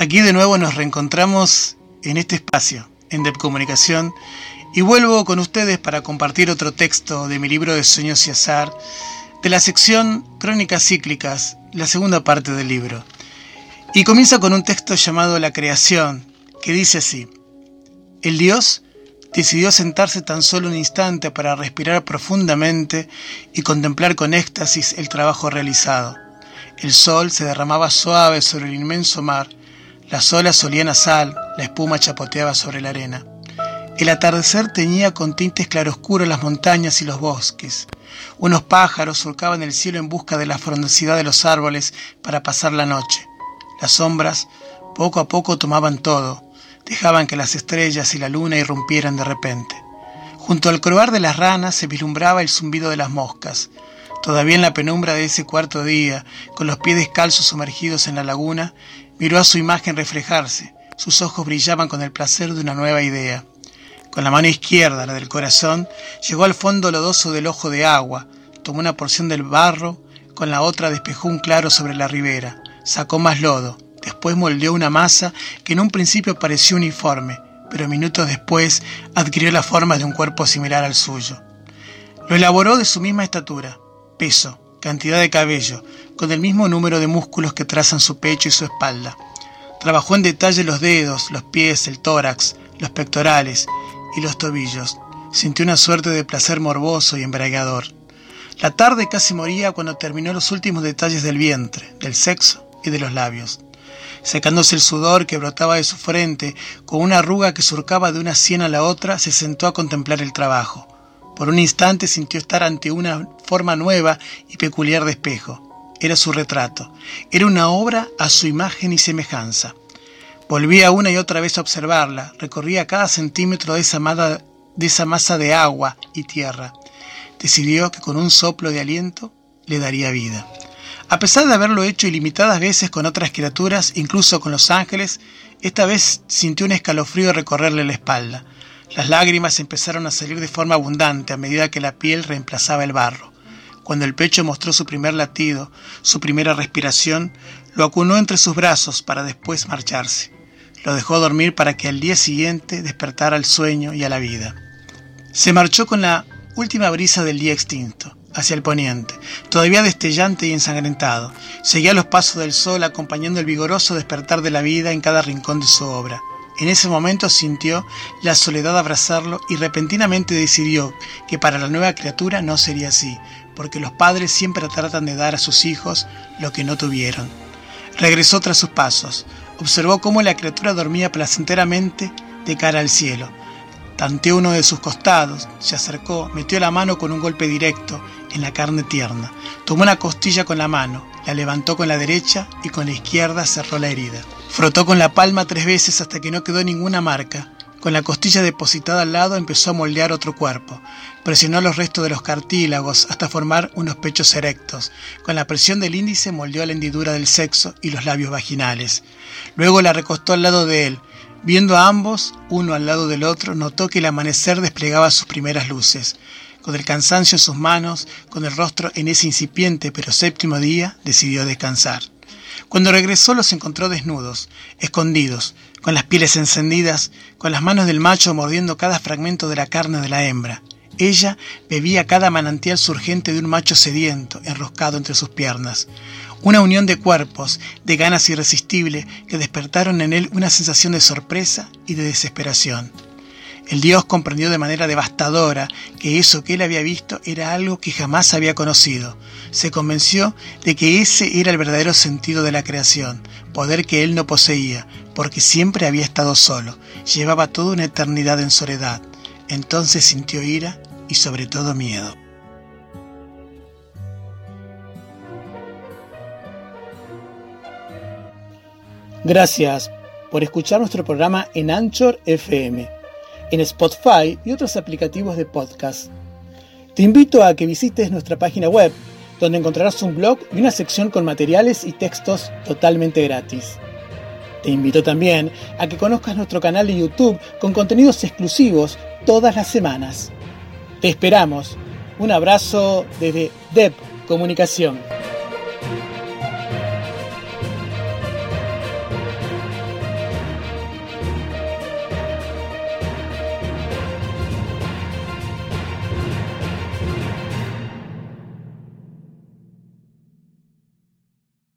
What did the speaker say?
Aquí de nuevo nos reencontramos en este espacio, en Dep Comunicación, y vuelvo con ustedes para compartir otro texto de mi libro de Sueños y Azar, de la sección Crónicas Cíclicas, la segunda parte del libro. Y comienza con un texto llamado La Creación, que dice así, El Dios decidió sentarse tan solo un instante para respirar profundamente y contemplar con éxtasis el trabajo realizado. El sol se derramaba suave sobre el inmenso mar, las olas olían a sal, la espuma chapoteaba sobre la arena. El atardecer teñía con tintes claroscuros las montañas y los bosques. Unos pájaros surcaban el cielo en busca de la frondosidad de los árboles para pasar la noche. Las sombras poco a poco tomaban todo, dejaban que las estrellas y la luna irrumpieran de repente. Junto al croar de las ranas se vislumbraba el zumbido de las moscas. Todavía en la penumbra de ese cuarto día, con los pies descalzos sumergidos en la laguna, Miró a su imagen reflejarse. Sus ojos brillaban con el placer de una nueva idea. Con la mano izquierda, la del corazón, llegó al fondo lodoso del ojo de agua, tomó una porción del barro, con la otra despejó un claro sobre la ribera, sacó más lodo, después moldeó una masa que en un principio pareció uniforme, pero minutos después adquirió la forma de un cuerpo similar al suyo. Lo elaboró de su misma estatura, peso, cantidad de cabello, con el mismo número de músculos que trazan su pecho y su espalda. Trabajó en detalle los dedos, los pies, el tórax, los pectorales y los tobillos. Sintió una suerte de placer morboso y embriagador. La tarde casi moría cuando terminó los últimos detalles del vientre, del sexo y de los labios. Secándose el sudor que brotaba de su frente, con una arruga que surcaba de una sien a la otra, se sentó a contemplar el trabajo. Por un instante sintió estar ante una forma nueva y peculiar de espejo. Era su retrato. Era una obra a su imagen y semejanza. Volvía una y otra vez a observarla, recorría cada centímetro de esa, de esa masa de agua y tierra. Decidió que con un soplo de aliento le daría vida. A pesar de haberlo hecho ilimitadas veces con otras criaturas, incluso con los ángeles, esta vez sintió un escalofrío recorrerle la espalda. Las lágrimas empezaron a salir de forma abundante a medida que la piel reemplazaba el barro. Cuando el pecho mostró su primer latido, su primera respiración, lo acunó entre sus brazos para después marcharse. Lo dejó dormir para que al día siguiente despertara al sueño y a la vida. Se marchó con la última brisa del día extinto, hacia el poniente, todavía destellante y ensangrentado. Seguía los pasos del sol acompañando el vigoroso despertar de la vida en cada rincón de su obra. En ese momento sintió la soledad abrazarlo y repentinamente decidió que para la nueva criatura no sería así, porque los padres siempre tratan de dar a sus hijos lo que no tuvieron. Regresó tras sus pasos, observó cómo la criatura dormía placenteramente de cara al cielo. Tanteó uno de sus costados, se acercó, metió la mano con un golpe directo en la carne tierna, tomó una costilla con la mano, la levantó con la derecha y con la izquierda cerró la herida. Frotó con la palma tres veces hasta que no quedó ninguna marca. Con la costilla depositada al lado empezó a moldear otro cuerpo. Presionó los restos de los cartílagos hasta formar unos pechos erectos. Con la presión del índice moldeó la hendidura del sexo y los labios vaginales. Luego la recostó al lado de él. Viendo a ambos, uno al lado del otro, notó que el amanecer desplegaba sus primeras luces. Con el cansancio en sus manos, con el rostro en ese incipiente pero séptimo día, decidió descansar. Cuando regresó los encontró desnudos, escondidos, con las pieles encendidas, con las manos del macho mordiendo cada fragmento de la carne de la hembra. Ella bebía cada manantial surgente de un macho sediento, enroscado entre sus piernas. Una unión de cuerpos, de ganas irresistibles, que despertaron en él una sensación de sorpresa y de desesperación. El dios comprendió de manera devastadora que eso que él había visto era algo que jamás había conocido. Se convenció de que ese era el verdadero sentido de la creación, poder que él no poseía, porque siempre había estado solo, llevaba toda una eternidad en soledad. Entonces sintió ira y sobre todo miedo. Gracias por escuchar nuestro programa en Anchor FM, en Spotify y otros aplicativos de podcast. Te invito a que visites nuestra página web, donde encontrarás un blog y una sección con materiales y textos totalmente gratis. Te invito también a que conozcas nuestro canal de YouTube con contenidos exclusivos todas las semanas. Te esperamos. Un abrazo desde DEP Comunicación.